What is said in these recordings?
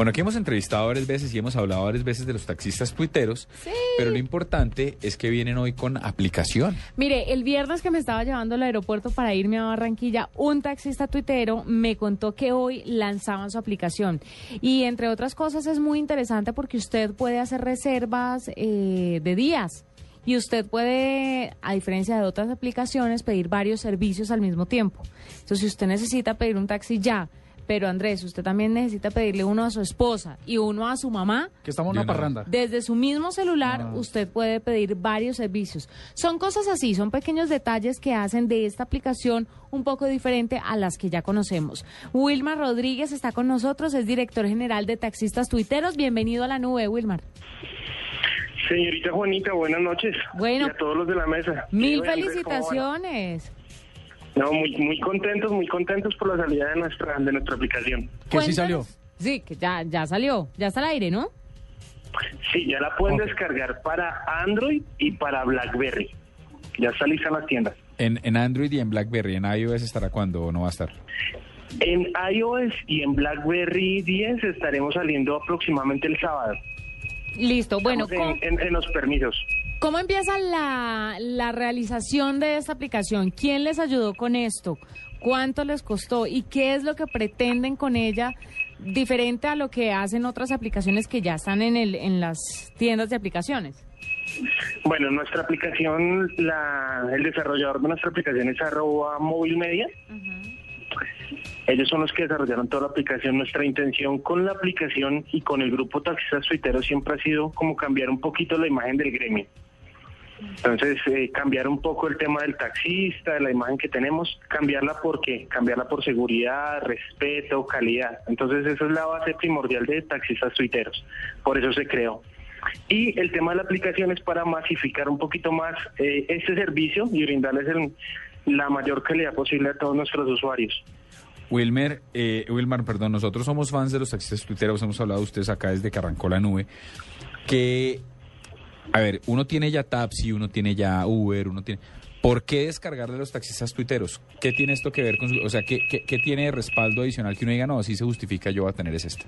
Bueno, aquí hemos entrevistado varias veces y hemos hablado varias veces de los taxistas tuiteros, pero lo importante es que vienen hoy con aplicación. Mire, el viernes que me estaba llevando al aeropuerto para irme a Barranquilla, un taxista tuitero me contó que hoy lanzaban su aplicación. Y entre otras cosas es muy interesante porque usted puede hacer reservas eh, de días. Y usted puede, a diferencia de otras aplicaciones, pedir varios servicios al mismo tiempo. Entonces, si usted necesita pedir un taxi ya, pero Andrés, usted también necesita pedirle uno a su esposa y uno a su mamá. Que estamos en una parranda. Desde su mismo celular Ah. usted puede pedir varios servicios. Son cosas así, son pequeños detalles que hacen de esta aplicación un poco diferente a las que ya conocemos. Wilmar Rodríguez está con nosotros, es director general de Taxistas Tuiteros. Bienvenido a la nube, Wilmar. Señorita Juanita, buenas noches. Bueno. Y a todos los de la mesa. Mil felicitaciones. No, muy, muy contentos, muy contentos por la salida de nuestra, de nuestra aplicación. Que sí salió. Sí, que ya, ya salió, ya está al aire, ¿no? Sí, ya la pueden descargar para Android y para BlackBerry. Ya está lista en las tiendas. En, en Android y en BlackBerry, en iOS estará cuando o no va a estar. En iOS y en BlackBerry 10 estaremos saliendo aproximadamente el sábado. Listo, bueno, Estamos ¿cómo, en, en- en los permisos. Cómo empieza la, la realización de esta aplicación? ¿Quién les ayudó con esto? ¿Cuánto les costó? ¿Y qué es lo que pretenden con ella diferente a lo que hacen otras aplicaciones que ya están en, el, en las tiendas de aplicaciones? Bueno, nuestra aplicación, la, el desarrollador de nuestra aplicación es arroba móvil media. Ellos son los que desarrollaron toda la aplicación. Nuestra intención con la aplicación y con el grupo Taxistas Tuiteros siempre ha sido como cambiar un poquito la imagen del gremio. Entonces, eh, cambiar un poco el tema del taxista, de la imagen que tenemos, cambiarla por qué? Cambiarla por seguridad, respeto, calidad. Entonces, esa es la base primordial de Taxistas Tuiteros. Por eso se creó. Y el tema de la aplicación es para masificar un poquito más eh, este servicio y brindarles el- la mayor calidad posible a todos nuestros usuarios. Wilmer, eh, Wilmar, perdón, nosotros somos fans de los taxistas tuiteros, hemos hablado de ustedes acá desde que arrancó la nube, que, a ver, uno tiene ya Tapsi, uno tiene ya Uber, uno tiene... ¿Por qué descargarle a los taxistas tuiteros? ¿Qué tiene esto que ver con su... O sea, ¿qué, qué, tiene de respaldo adicional que uno diga, no, así se justifica, yo a tener es este?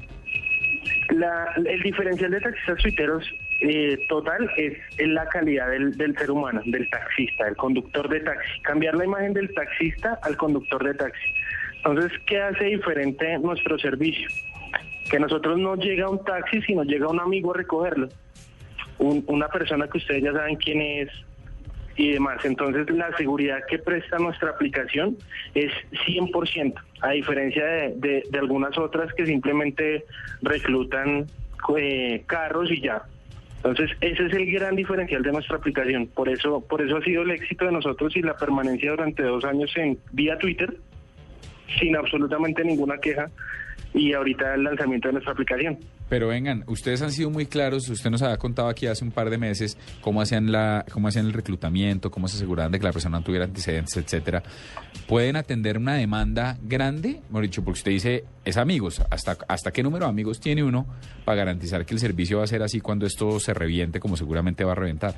La- el diferencial de taxistas tuiteros eh, total es, es la calidad del, del ser humano, del taxista, del conductor de taxi. Cambiar la imagen del taxista al conductor de taxi. Entonces, ¿qué hace diferente nuestro servicio? Que nosotros no llega un taxi, sino llega un amigo a recogerlo. Un- una persona que ustedes ya saben quién es y demás. Entonces, la seguridad que presta nuestra aplicación es 100%, a diferencia de, de- algunas otras que simplemente reclutan eh, carros y ya. Entonces, ese es el gran diferencial de nuestra aplicación. Por eso, por eso ha sido el éxito de nosotros y la permanencia durante dos años en vía Twitter, sin absolutamente ninguna queja, y ahorita el lanzamiento de nuestra aplicación. Pero vengan, ustedes han sido muy claros, usted nos había contado aquí hace un par de meses cómo hacían la, cómo hacían el reclutamiento, cómo se aseguraban de que la persona no tuviera antecedentes, etcétera. ¿Pueden atender una demanda grande? Mejor dicho, porque usted dice, es amigos, ¿hasta, hasta qué número de amigos tiene uno para garantizar que el servicio va a ser así cuando esto se reviente, como seguramente va a reventar?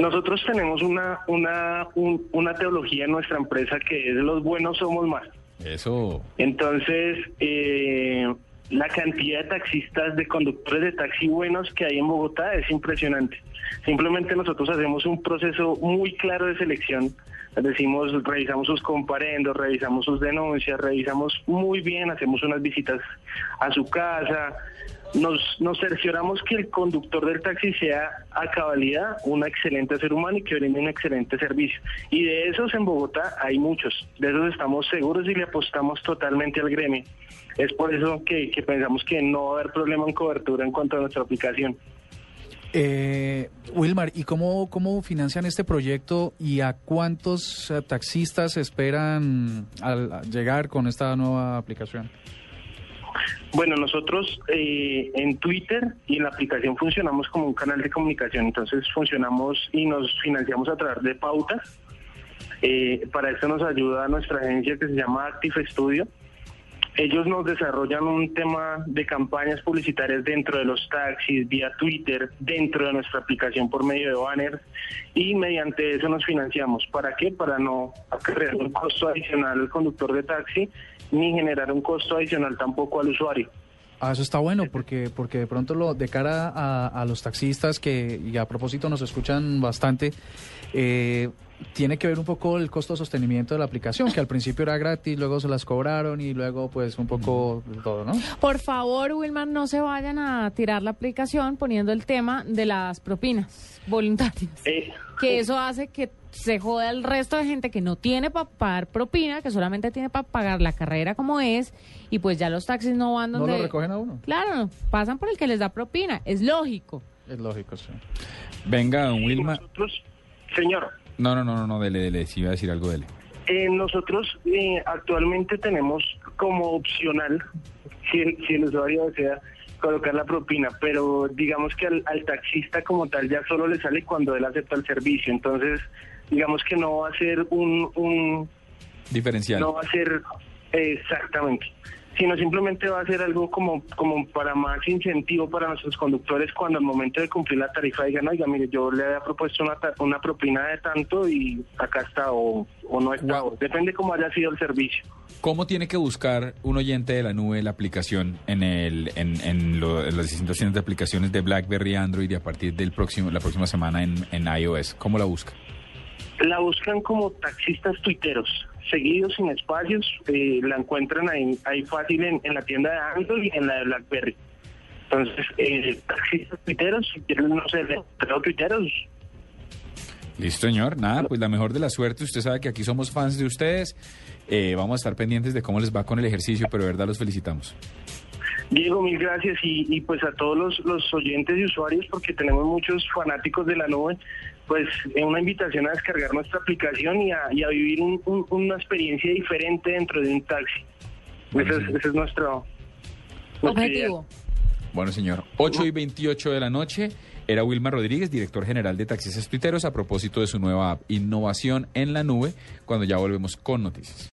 Nosotros tenemos una, una, un- una teología en nuestra empresa que es los buenos somos más. Eso, Entonces, eh, la cantidad de taxistas, de conductores de taxi buenos que hay en Bogotá es impresionante. Simplemente nosotros hacemos un proceso muy claro de selección. Decimos, revisamos sus comparendos, revisamos sus denuncias, revisamos muy bien, hacemos unas visitas a su casa. Nos, nos cercioramos que el conductor del taxi sea a cabalidad un excelente ser humano y que brinde un excelente servicio. Y de esos en Bogotá hay muchos. De esos estamos seguros y le apostamos totalmente al gremio. Es por eso que, que pensamos que no va a haber problema en cobertura en cuanto a nuestra aplicación. Eh, Wilmar, ¿y cómo, cómo financian este proyecto y a cuántos eh, taxistas esperan al llegar con esta nueva aplicación? Bueno, nosotros eh, en Twitter y en la aplicación funcionamos como un canal de comunicación, entonces funcionamos y nos financiamos a través de pautas. Eh, para eso nos ayuda nuestra agencia que se llama Active Studio. Ellos nos desarrollan un tema de campañas publicitarias dentro de los taxis, vía Twitter, dentro de nuestra aplicación por medio de banners y mediante eso nos financiamos. ¿Para qué? Para no crear un costo adicional al conductor de taxi ni generar un costo adicional tampoco al usuario. Ah, eso está bueno porque porque de pronto lo de cara a, a los taxistas que y a propósito nos escuchan bastante eh, tiene que ver un poco el costo de sostenimiento de la aplicación que al principio era gratis luego se las cobraron y luego pues un poco de todo, ¿no? Por favor, Wilmar, no se vayan a tirar la aplicación poniendo el tema de las propinas voluntarias. Eh, que eso hace que se joda el resto de gente que no tiene para pagar propina, que solamente tiene para pagar la carrera como es, y pues ya los taxis no van ¿No donde... lo recogen a uno? Claro, pasan por el que les da propina, es lógico. Es lógico, sí. Venga, don Wilma. nosotros, señor, No, no, no, no, no, dele, dele. Si iba a decir algo, dele. eh, nosotros eh, actualmente tenemos como opcional, si el, si el usuario desea colocar la propina, pero digamos que al, al taxista como tal ya solo le sale cuando él acepta el servicio, entonces digamos que no va a ser un, un Diferencial. no va a ser exactamente, sino simplemente va a ser algo como, como para más incentivo para nuestros conductores cuando al momento de cumplir la tarifa digan, oiga, mire, yo le había propuesto una, una propina de tanto y acá está o, o no está, o depende cómo haya sido el servicio. ¿Cómo tiene que buscar un oyente de la nube la aplicación en, el, en, en, lo- en las distintas de aplicaciones de BlackBerry y Android y a partir del próximo, la próxima semana en, en iOS? ¿Cómo la busca? La buscan como taxistas tuiteros, seguidos sin espacios, eh, la encuentran ahí, ahí fácil en, la tienda de Android y en la de BlackBerry. Entonces, eh, taxistas tuiteros, si quieren, no sé, pero tuiteros, Listo, señor. Nada, pues la mejor de la suerte. Usted sabe que aquí somos fans de ustedes. Eh, vamos a estar pendientes de cómo les va con el ejercicio, pero de verdad los felicitamos. Diego, mil gracias y, y pues a todos los, los oyentes y usuarios, porque tenemos muchos fanáticos de la nube, pues una invitación a descargar nuestra aplicación y a, y a vivir un- un- una experiencia diferente dentro de un taxi. Ese es, ese es nuestro. Objetivo. Bueno, señor. 8 y 28 de la noche. Era Wilma Rodríguez, director general de Taxistas Tuiteros, a propósito de su nueva app Innovación en la Nube, cuando ya volvemos con noticias.